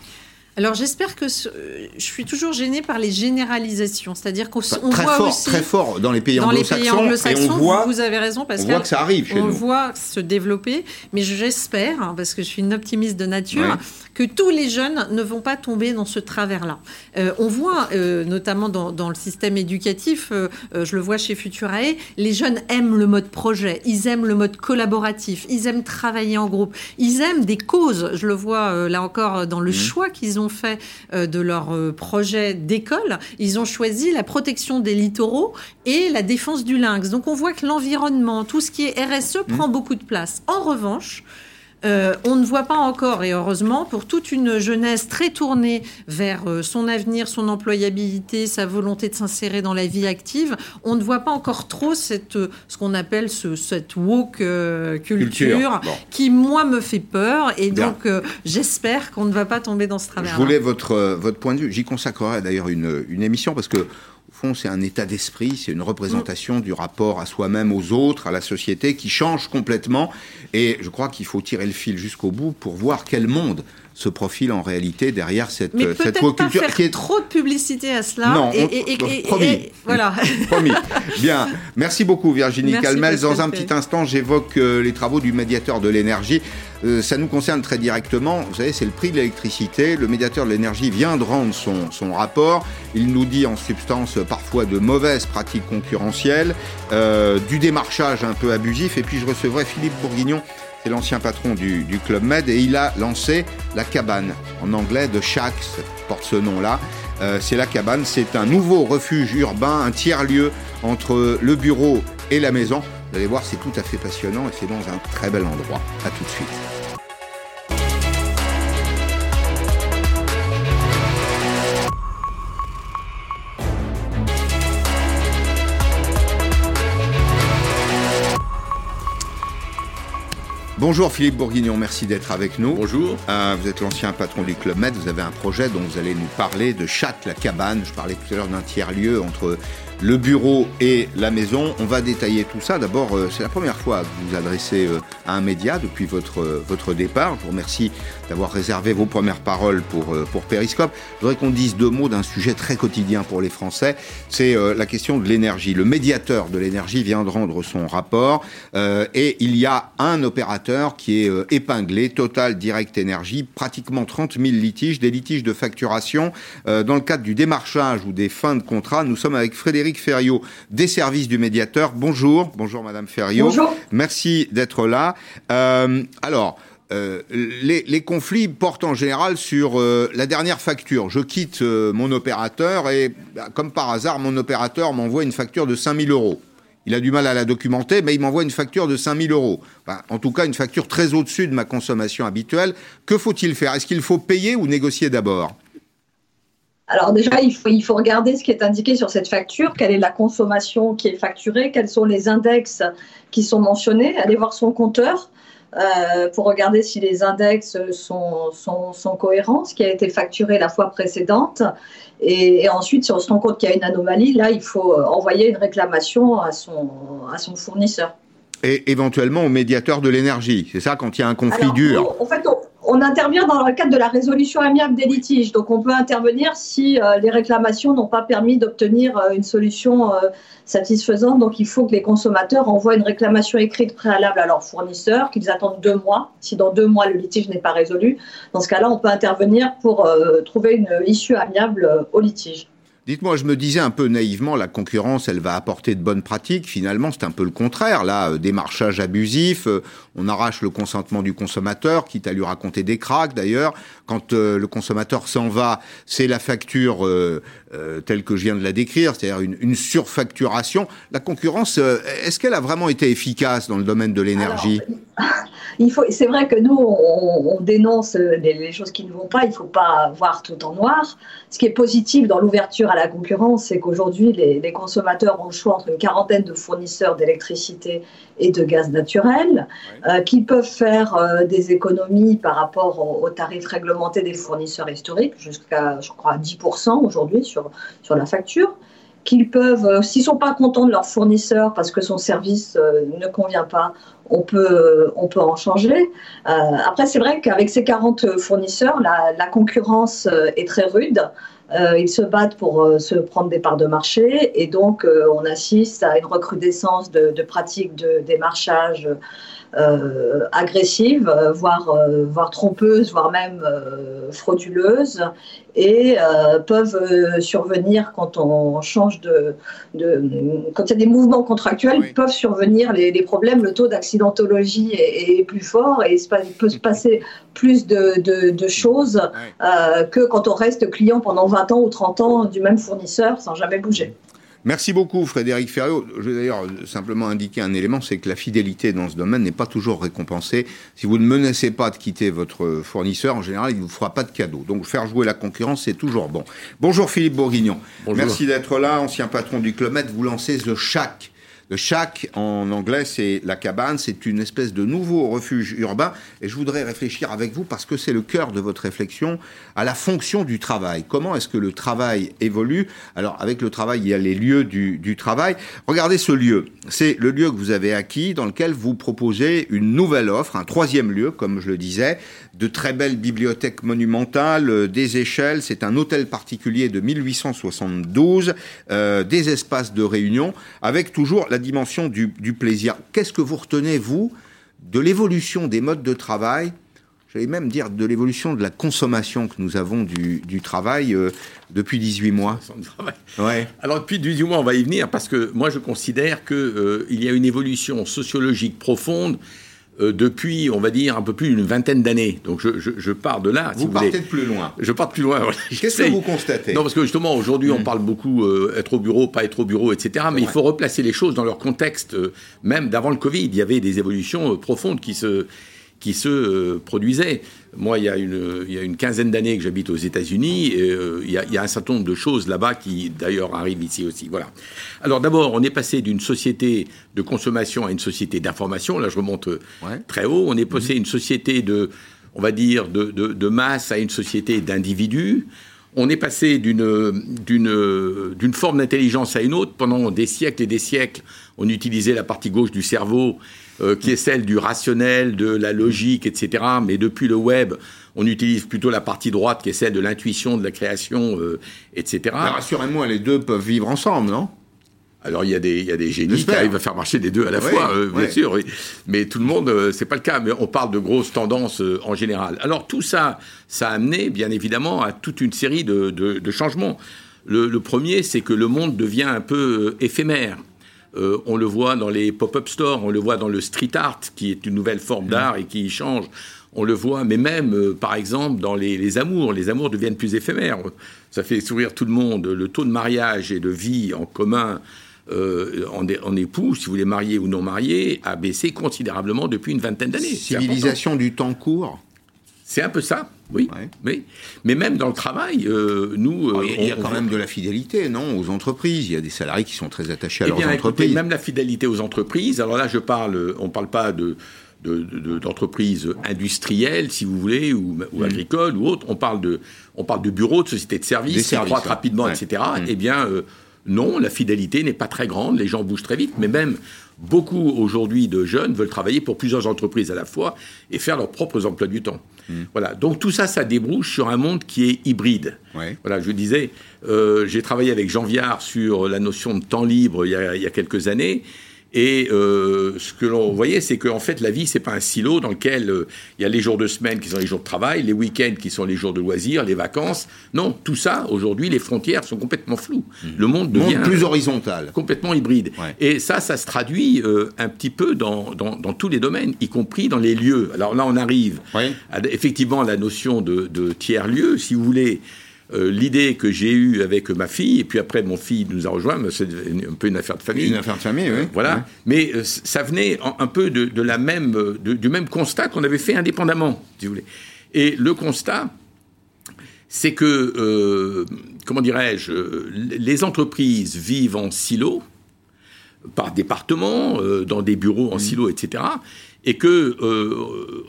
Alors j'espère que ce- je suis toujours gênée par les généralisations, c'est-à-dire qu'on Enfin, voit fort, aussi très fort dans les pays anglo-saxons, et on voit, vous avez raison parce on voit que ça arrive chez on nous. voit se développer, mais j'espère, hein, parce que je suis une optimiste de nature, Ouais. que tous les jeunes ne vont pas tomber dans ce travers-là. Euh, on voit, euh, notamment dans, dans le système éducatif, euh, je le vois chez Futurae, les jeunes aiment le mode projet, ils aiment le mode collaboratif, ils aiment travailler en groupe, ils aiment des causes. Je le vois euh, là encore dans le choix qu'ils ont fait euh, de leur euh, projet d'école. Ils ont choisi la protection des littoraux et la défense du lynx. Donc on voit que l'environnement, tout ce qui est RSE, prend beaucoup de place. En revanche, euh, on ne voit pas encore, et heureusement, pour toute une jeunesse très tournée vers euh, son avenir, son employabilité, sa volonté de s'insérer dans la vie active, on ne voit pas encore trop cette, euh, ce qu'on appelle ce, cette woke euh, culture, Culture, bon. qui, moi, me fait peur. Et Bien. donc, euh, j'espère qu'on ne va pas tomber dans ce travers. Je voulais votre, votre point de vue. J'y consacrerai d'ailleurs une, une émission parce que, fond, c'est un état d'esprit, c'est une représentation du rapport à soi-même, aux autres, à la société qui change complètement. Et je crois qu'il faut tirer le fil jusqu'au bout pour voir quel monde se profile en réalité derrière cette, Mais euh, cette pas faire qui est trop de publicité à cela. Non, et, on- et- et- non, et- promis. voilà. (laughs) Promis. Bien. Merci beaucoup, Virginie Merci, Calmel. Dans un petit instant, j'évoque euh, les travaux du médiateur de l'énergie. Euh, ça nous concerne très directement. Vous savez, c'est le prix de l'électricité. Le médiateur de l'énergie vient de rendre son, son rapport. Il nous dit en substance parfois de mauvaises pratiques concurrentielles, euh, du démarchage un peu abusif. Et puis, je recevrai Philippe Bourguignon. C'est l'ancien patron du, Club Med et il a lancé la cabane. En anglais, de Shack porte ce nom-là. Euh, c'est la cabane, c'est un nouveau refuge urbain, un tiers-lieu entre le bureau et la maison. Vous allez voir, c'est tout à fait passionnant et c'est dans un très bel endroit. À tout de suite. Bonjour Philippe Bourguignon, merci d'être avec nous. Bonjour. vous êtes l'ancien patron du Club Med, vous avez un projet dont vous allez nous parler de Chatte, la cabane. Je parlais tout à l'heure d'un tiers-lieu entre le bureau et la maison. On va détailler tout ça. D'abord, euh, c'est la première fois que vous vous adressez euh, à un média depuis votre, euh, votre départ. Je vous remercie d'avoir réservé vos premières paroles pour, pour Periscope. Je voudrais qu'on dise deux mots d'un sujet très quotidien pour les Français. C'est la question de l'énergie. Le médiateur de l'énergie vient de rendre son rapport euh, et il y a un opérateur qui est épinglé, Total Direct Energy, pratiquement 30 000 litiges, des litiges de facturation. Euh, dans le cadre du démarchage ou des fins de contrat, nous sommes avec Frédéric Ferriot des services du médiateur. Bonjour, bonjour Madame Ferriot. Bonjour. Merci d'être là. Euh, alors, euh, les, les conflits portent en général sur euh, la dernière facture. Je quitte mon opérateur et, bah, comme par hasard, mon opérateur m'envoie une facture de 5000 euros. Il a du mal à la documenter, mais il m'envoie une facture de 5000 euros. Enfin, en tout cas, une facture très au-dessus de ma consommation habituelle. Que faut-il faire? Est-ce qu'il faut payer ou négocier d'abord? Alors déjà, il faut, il faut regarder ce qui est indiqué sur cette facture, quelle est la consommation qui est facturée, quels sont les index qui sont mentionnés, aller voir son compteur euh, pour regarder si les index sont, sont, sont cohérents, ce qui a été facturé la fois précédente. Et, et ensuite, si on se rend compte qu'il y a une anomalie, là, il faut euh, envoyer une réclamation à son, à son fournisseur. Et éventuellement au médiateur de l'énergie. C'est ça quand il y a un conflit Alors, dur En fait, on, on intervient dans le cadre de la résolution amiable des litiges. Donc, on peut intervenir si euh, les réclamations n'ont pas permis d'obtenir euh, une solution euh, satisfaisante. Donc, il faut que les consommateurs envoient une réclamation écrite préalable à leur fournisseur, qu'ils attendent deux mois. Si dans deux mois, le litige n'est pas résolu, dans ce cas-là, on peut intervenir pour trouver une issue amiable au litige. Dites-moi, je me disais un peu naïvement, la concurrence, elle va apporter de bonnes pratiques. Finalement, c'est un peu le contraire. Là, euh, démarchage abusif, euh, on arrache le consentement du consommateur, quitte à lui raconter des cracks d'ailleurs. Quand euh, le consommateur s'en va, c'est la facture euh, telle que je viens de la décrire, c'est-à-dire une, une surfacturation. La concurrence, euh, est-ce qu'elle a vraiment été efficace dans le domaine de l'énergie? (laughs) Il faut, c'est vrai que nous, on, dénonce les, choses qui ne vont pas. Il ne faut pas voir tout en noir. Ce qui est positif dans l'ouverture à la concurrence, c'est qu'aujourd'hui, les, consommateurs ont le choix entre une quarantaine de fournisseurs d'électricité et de gaz naturel, euh, qui peuvent faire euh, des économies par rapport aux, tarifs réglementés des fournisseurs historiques, jusqu'à, je crois, 10% aujourd'hui sur, sur la facture qu'ils peuvent, euh, s'ils ne sont pas contents de leur fournisseur parce que son service ne convient pas, on peut, on peut en changer. Euh, après, c'est vrai qu'avec ces 40 fournisseurs, la, concurrence euh, est très rude. Euh, ils se battent pour se prendre des parts de marché et donc on assiste à une recrudescence de, de pratiques de démarchage euh, agressives, euh, voire, euh, voire trompeuses, voire même frauduleuses, et peuvent survenir quand on change de, quand il y a des mouvements contractuels, peuvent survenir les, problèmes. Le taux d'accidentologie est, plus fort et il peut se passer plus de, choses que quand on reste client pendant 20 ans ou 30 ans du même fournisseur sans jamais bouger. Merci beaucoup Frédéric Ferriot. Je vais d'ailleurs simplement indiquer un élément, c'est que la fidélité dans ce domaine n'est pas toujours récompensée. Si vous ne menacez pas de quitter votre fournisseur, en général, il ne vous fera pas de cadeau. Donc faire jouer la concurrence, c'est toujours bon. Bonjour Philippe Bourguignon. Merci d'être là, ancien patron du Club Vous lancez The Shack le shack, en anglais, c'est la cabane, c'est une espèce de nouveau refuge urbain. Et je voudrais réfléchir avec vous, parce que c'est le cœur de votre réflexion, à la fonction du travail. Comment est-ce que le travail évolue? Alors, avec le travail, il y a les lieux du, du travail. Regardez ce lieu. C'est le lieu que vous avez acquis, dans lequel vous proposez une nouvelle offre, un troisième lieu, comme je le disais, de très belles bibliothèques monumentales, euh, des échelles. C'est un hôtel particulier de 1872, euh, des espaces de réunion, avec toujours la dimension du, plaisir. Qu'est-ce que vous retenez, vous, de l'évolution des modes de travail J'allais même dire de l'évolution de la consommation que nous avons du, travail euh, depuis 18 mois? Ouais. Alors depuis 18 mois, on va y venir parce que moi je considère qu'il il y a une évolution sociologique profonde euh, depuis, on va dire, un peu plus d'une vingtaine d'années. Donc je, je, pars de là. Vous partez de plus loin. Je pars de plus loin. (laughs) Qu'est-ce que vous constatez? Non, parce que justement, aujourd'hui, on hmm. parle beaucoup euh, être au bureau, pas être au bureau, etc. Mais il faut replacer les choses dans leur contexte. Euh, même d'avant le Covid, il y avait des évolutions profondes qui se, qui se euh, produisaient. Moi, il y a une, il y a une quinzaine d'années que j'habite aux États-Unis, et euh, il, y a, il, y a, un certain nombre de choses là-bas qui, d'ailleurs, arrivent ici aussi. Voilà. Alors, d'abord, on est passé d'une société de consommation à une société d'information. Là, je remonte euh, très haut. On est passé d'une société de, on va dire, de, de, de masse à une société d'individus. On est passé d'une, d'une, d'une forme d'intelligence à une autre. Pendant des siècles et des siècles, on utilisait la partie gauche du cerveau euh, qui est celle du rationnel, de la logique, etc. Mais depuis le web, on utilise plutôt la partie droite qui est celle de l'intuition, de la création, euh, etc. Rassurez-moi, les deux peuvent vivre ensemble, non? Alors il y, a des, il y a des génies qui arrivent à faire marcher les deux à la fois, euh, bien sûr. Mais tout le monde, c'est pas le cas. Mais on parle de grosses tendances en général. Alors tout ça, ça a amené bien évidemment à toute une série de, de, changements. Le, le premier, c'est que le monde devient un peu éphémère. Euh, on le voit dans les pop-up stores, on le voit dans le street art, qui est une nouvelle forme d'art et qui change. On le voit, mais même, euh, par exemple, dans les, amours. Les amours deviennent plus éphémères. Ça fait sourire tout le monde. Le taux de mariage et de vie en commun euh, en, époux, si vous voulez marier ou non marier, a baissé considérablement depuis une vingtaine d'années. Civilisation du temps court c'est un peu ça, oui. Mais, mais même dans le travail, euh, nous. Euh, il y a quand même de la fidélité, non, aux entreprises. Il y a des salariés qui sont très attachés à eh leurs entreprises. même la fidélité aux entreprises. Alors là, je parle, on ne parle pas de d'entreprises industrielles, si vous voulez, ou, ou mm. agricoles ou autres. On parle de, on parle de bureaux, de sociétés de services qui croissent rapidement, etc. Mm. Eh bien, euh, non, la fidélité n'est pas très grande. Les gens bougent très vite, mais même beaucoup aujourd'hui de jeunes veulent travailler pour plusieurs entreprises à la fois et faire leurs propres emplois du temps. Hmm. Voilà. Donc tout ça, ça débrouche sur un monde qui est hybride. Voilà, je disais, euh, j'ai travaillé avec Jean Viard sur la notion de temps libre il y a quelques années. Et euh, ce que l'on voyait, c'est qu'en fait, la vie, c'est pas un silo dans lequel euh, il y a les jours de semaine qui sont les jours de travail, les week-ends qui sont les jours de loisirs, les vacances. Non, tout ça, aujourd'hui, les frontières sont complètement floues. Mmh. Le monde devient monde plus horizontal, complètement hybride. Et ça, ça se traduit euh, un petit peu dans, dans, dans, tous les domaines, y compris dans les lieux. Alors là, on arrive à, effectivement à la notion de, de tiers lieu, si vous voulez. Euh, l'idée que j'ai eue avec ma fille, et puis après mon fils nous a rejoint, c'est un peu une affaire de famille. Une affaire de famille, oui. Voilà. Mais euh, ça venait en- un peu de, de la même, euh, de- du même constat qu'on avait fait indépendamment, si vous voulez. Et le constat, c'est que, euh, comment dirais-je, euh, les entreprises vivent en silo, par département, euh, dans des bureaux en silo, etc. Et que euh,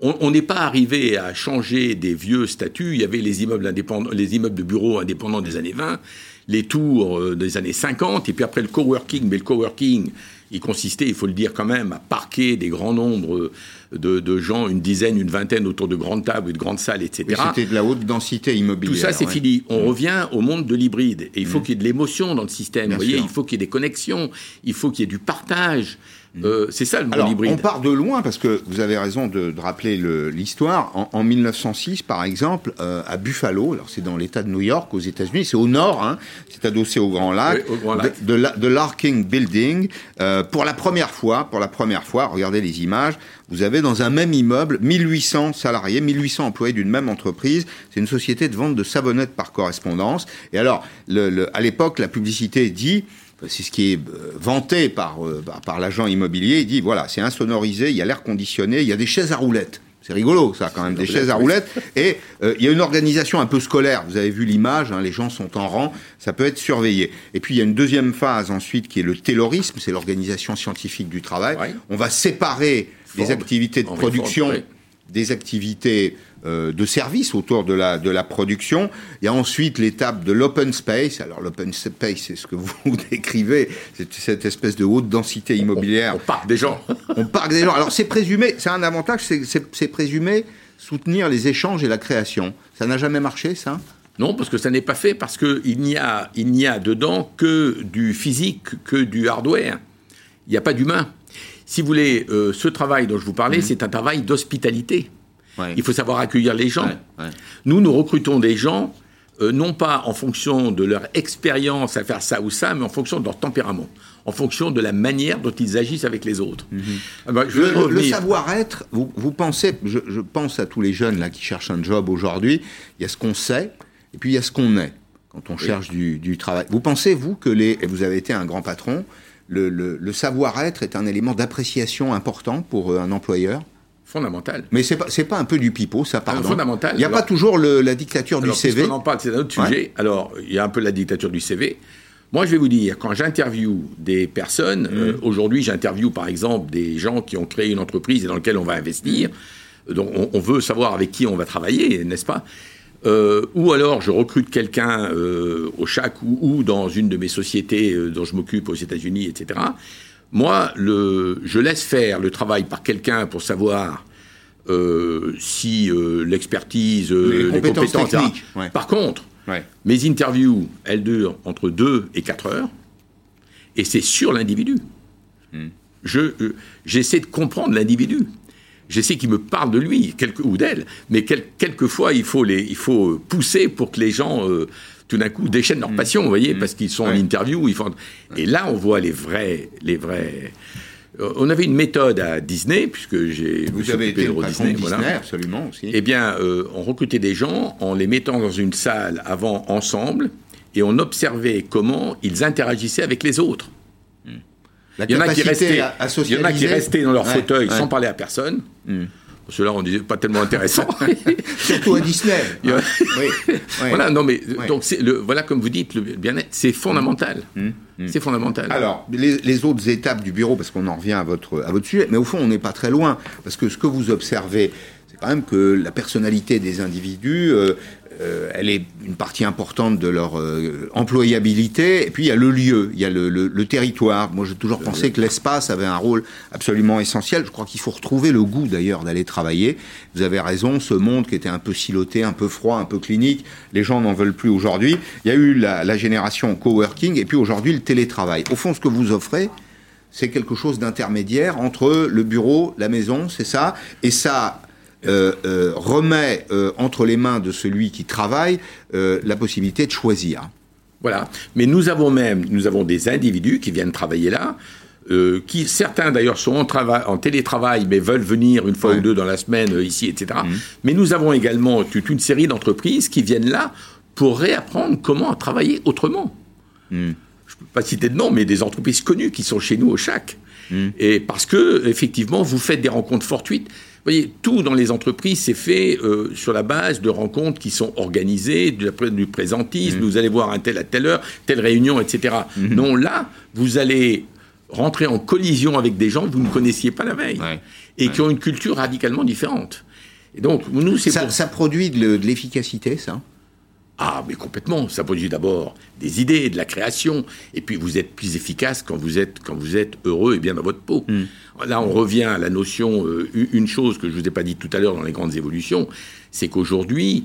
on n'est pas arrivé à changer des vieux statuts. Il y avait les immeubles indépendants, les immeubles de bureaux indépendants des années 20, les tours euh, des années 50, et puis après le coworking. Mais le coworking, il consistait, il faut le dire quand même, à parquer des grands nombres de, de gens, une dizaine, une vingtaine autour de grandes tables ou de grandes salles, etc. Oui, C'était de la haute densité immobilière. Tout ça, c'est ouais. fini. On revient au monde de l'hybride. Et il faut Mm. qu'il y ait de l'émotion dans le système. Bien Vous voyez, sûr. il faut qu'il y ait des connexions. Il faut qu'il y ait du partage. Euh, c'est ça le Alors, hybride. on part de loin parce que vous avez raison de, de rappeler le- l'histoire. En, en 1906, par exemple, euh, à Buffalo, alors c'est dans l'État de New York, aux États-Unis, c'est au nord, hein, c'est adossé au Grand Lac, Oui, au Grand Lac. de, de la- de l'Arking Building. euh, pour la première fois, pour la première fois, regardez les images, vous avez dans un même immeuble 1800 salariés, 1800 employés d'une même entreprise. C'est une société de vente de savonnettes par correspondance. Et alors, le- le- à l'époque, la publicité dit c'est ce qui est euh, vanté par, euh, par, par l'agent immobilier. Il dit voilà, c'est insonorisé, il y a l'air conditionné, il y a des chaises à roulettes. C'est rigolo, ça, quand même, des chaises à roulettes. Et euh, il y a une organisation un peu scolaire. Vous avez vu l'image, hein, les gens sont en rang, ça peut être surveillé. Et puis, il y a une deuxième phase ensuite qui est le taylorisme, c'est l'organisation scientifique du travail. On va séparer les activités de production Ford, des activités de service autour de la, de la production. Il y a ensuite l'étape de l'open space. Alors l'open space, c'est ce que (laughs) vous décrivez, c'est cette espèce de haute densité immobilière. On, parque des gens. on parque des gens. Alors c'est présumé, c'est un avantage, c'est- présumé soutenir les échanges et la création. Ça n'a jamais marché, ça? Non, parce que ça n'est pas fait, parce qu'il n'y a, il n'y a dedans que du physique, que du hardware. Il n'y a pas d'humain. Si vous voulez, euh, ce travail dont je vous parlais, c'est un travail d'hospitalité. Il faut savoir accueillir les gens. Nous, nous recrutons des gens, euh, non pas en fonction de leur expérience à faire ça ou ça, mais en fonction de leur tempérament, en fonction de la manière dont ils agissent avec les autres. Ah bah, je le, savoir-être, vous, vous pensez, je, je pense à tous les jeunes là qui cherchent un job aujourd'hui, il y a ce qu'on sait et puis il y a ce qu'on est quand on cherche du, du travail. Vous pensez, vous, que les, et vous avez été un grand patron, le, le- le savoir-être est un élément d'appréciation important pour euh, un employeur? Fondamental. Mais c'est pas, pas un peu du pipeau, ça, pardon fondamental. Il n'y a Alors- pas toujours le- la dictature Alors, du CV puisqu'on en parle, c'est un autre sujet. Ouais. Alors, il y a un peu la dictature du CV. Moi, je vais vous dire, quand j'interviewe des personnes, Mm. euh, aujourd'hui, j'interviewe par exemple des gens qui ont créé une entreprise et dans laquelle on va investir. Donc, on, on veut savoir avec qui on va travailler, n'est-ce pas? Euh, Ou alors, je recrute quelqu'un euh, au CHAC ou, ou dans une de mes sociétés euh, dont je m'occupe aux États-Unis, etc. Moi, le, je laisse faire le travail par quelqu'un pour savoir euh, si euh, l'expertise, euh, Les les, compétences techniques, ouais. Par contre, mes interviews, elles durent entre 2 et 4 heures, et c'est sur l'individu. Je, euh, j'essaie de comprendre l'individu. J'essaie qu'il me parle de lui, quelque, ou d'elle, mais quel- quelquefois, il faut, les, il faut pousser pour que les gens, tout d'un coup, déchaînent leur passion, vous voyez, parce qu'ils sont en interview. Ils font... Et là, on voit les vrais... Les vrais... Euh, On avait une méthode à Disney, puisque j'ai Vous avez été de Disney, voilà. absolument aussi. Eh bien, euh, on recrutait des gens en les mettant dans une salle avant ensemble et on observait comment ils interagissaient avec les autres. La il y en a qui restaient, à- à il y en a qui restaient dans leur Ouais, fauteuil ouais. sans parler à personne. Ceux-là, on disait pas tellement intéressant. (laughs) Surtout à Disney. (laughs) Oui, oui. Voilà, non mais donc le, voilà comme vous dites le bien-être, c'est fondamental. C'est fondamental. Alors, les, les autres étapes du bureau, parce qu'on en revient à votre, à votre sujet, mais au fond, on n'est pas très loin, parce que ce que vous observez, c'est quand même que la personnalité des individus, euh, euh, elle est une partie importante de leur euh, employabilité, et puis il y a le lieu, il y a le, territoire. Moi, j'ai toujours pensé que l'espace avait un rôle absolument essentiel. Je crois qu'il faut retrouver le goût, d'ailleurs, d'aller travailler. Vous avez raison, ce monde qui était un peu siloté, un peu froid, un peu clinique, les gens n'en veulent plus aujourd'hui. Il y a eu la, la génération coworking, et puis aujourd'hui, le télétravail. Au fond, ce que vous offrez, c'est quelque chose d'intermédiaire entre le bureau, la maison, c'est ça, et ça euh, euh, remet euh, entre les mains de celui qui travaille la possibilité de choisir. Voilà. Mais nous avons même, nous avons des individus qui viennent travailler là, euh, qui certains d'ailleurs sont en, trava- en télétravail, mais veulent venir une fois ou deux dans la semaine euh, ici, etc. Mmh. Mais nous avons également toute une série d'entreprises qui viennent là pour réapprendre comment travailler autrement. Hmm. Je ne peux pas citer de nom, mais des entreprises connues qui sont chez nous au chac. Et parce que, effectivement, vous faites des rencontres fortuites. Vous voyez, tout dans les entreprises, c'est fait euh, sur la base de rencontres qui sont organisées, du, du présentisme, vous allez voir un tel à telle heure, telle réunion, etc. Non, là, vous allez rentrer en collision avec des gens que vous ne connaissiez pas la veille et qui ont une culture radicalement différente. Et donc, nous, c'est ça, pour- ça produit de, de l'efficacité, ça? Ah, mais complètement. Ça produit d'abord des idées, de la création, et puis vous êtes plus efficace quand vous êtes, quand vous êtes heureux et bien dans votre peau. Là, on revient à la notion, euh, une chose que je vous ai pas dit tout à l'heure dans les grandes évolutions, c'est qu'aujourd'hui,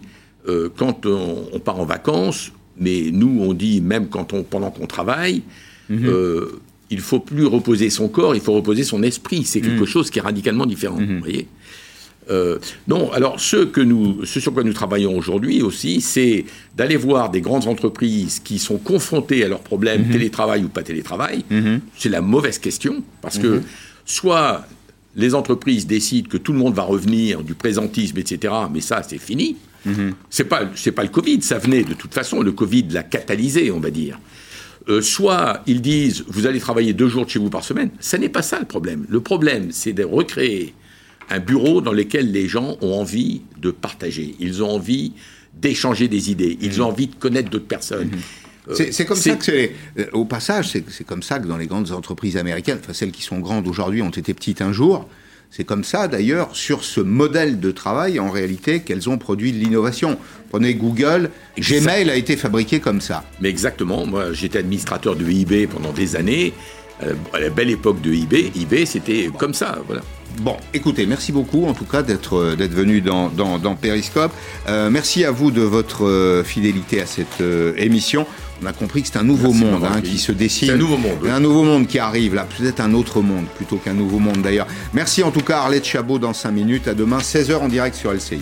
euh, quand on, on part en vacances, mais nous, on dit même quand on, pendant qu'on travaille, euh, il faut plus reposer son corps, il faut reposer son esprit. C'est quelque chose qui est radicalement différent. Vous voyez euh, non, alors ce, que nous, ce sur quoi nous travaillons aujourd'hui aussi, c'est d'aller voir des grandes entreprises qui sont confrontées à leurs problèmes, télétravail ou pas télétravail. C'est la mauvaise question, parce que soit les entreprises décident que tout le monde va revenir du présentisme, etc., mais ça, c'est fini. C'est pas, pas le Covid, ça venait de toute façon, le Covid l'a catalysé, on va dire. Euh, soit ils disent vous allez travailler deux jours de chez vous par semaine. Ça n'est pas ça le problème. Le problème, c'est de recréer un bureau dans lequel les gens ont envie de partager. Ils ont envie d'échanger des idées. Ils ont envie de connaître d'autres personnes. Euh, C'est comme ça que c'est. euh, Au passage, c'est comme ça que dans les grandes entreprises américaines, enfin celles qui sont grandes aujourd'hui ont été petites un jour. C'est comme ça d'ailleurs sur ce modèle de travail en réalité qu'elles ont produit de l'innovation. Prenez Google, Gmail a été fabriqué comme ça. Mais exactement. Moi, j'étais administrateur de eBay pendant des années. Euh, À la belle époque de eBay, eBay, c'était comme ça. Voilà. Bon, écoutez, merci beaucoup en tout cas d'être euh, d'être venu dans, dans, dans Periscope. Euh, merci à vous de votre euh, fidélité à cette euh, émission. On a compris que c'est un nouveau Merci monde hein, qui se dessine. C'est un nouveau monde, oui. Un nouveau monde qui arrive là, peut-être un autre monde plutôt qu'un nouveau monde d'ailleurs. Merci en tout cas Arlette Chabot dans 5 minutes. À demain 16h en direct sur LCI.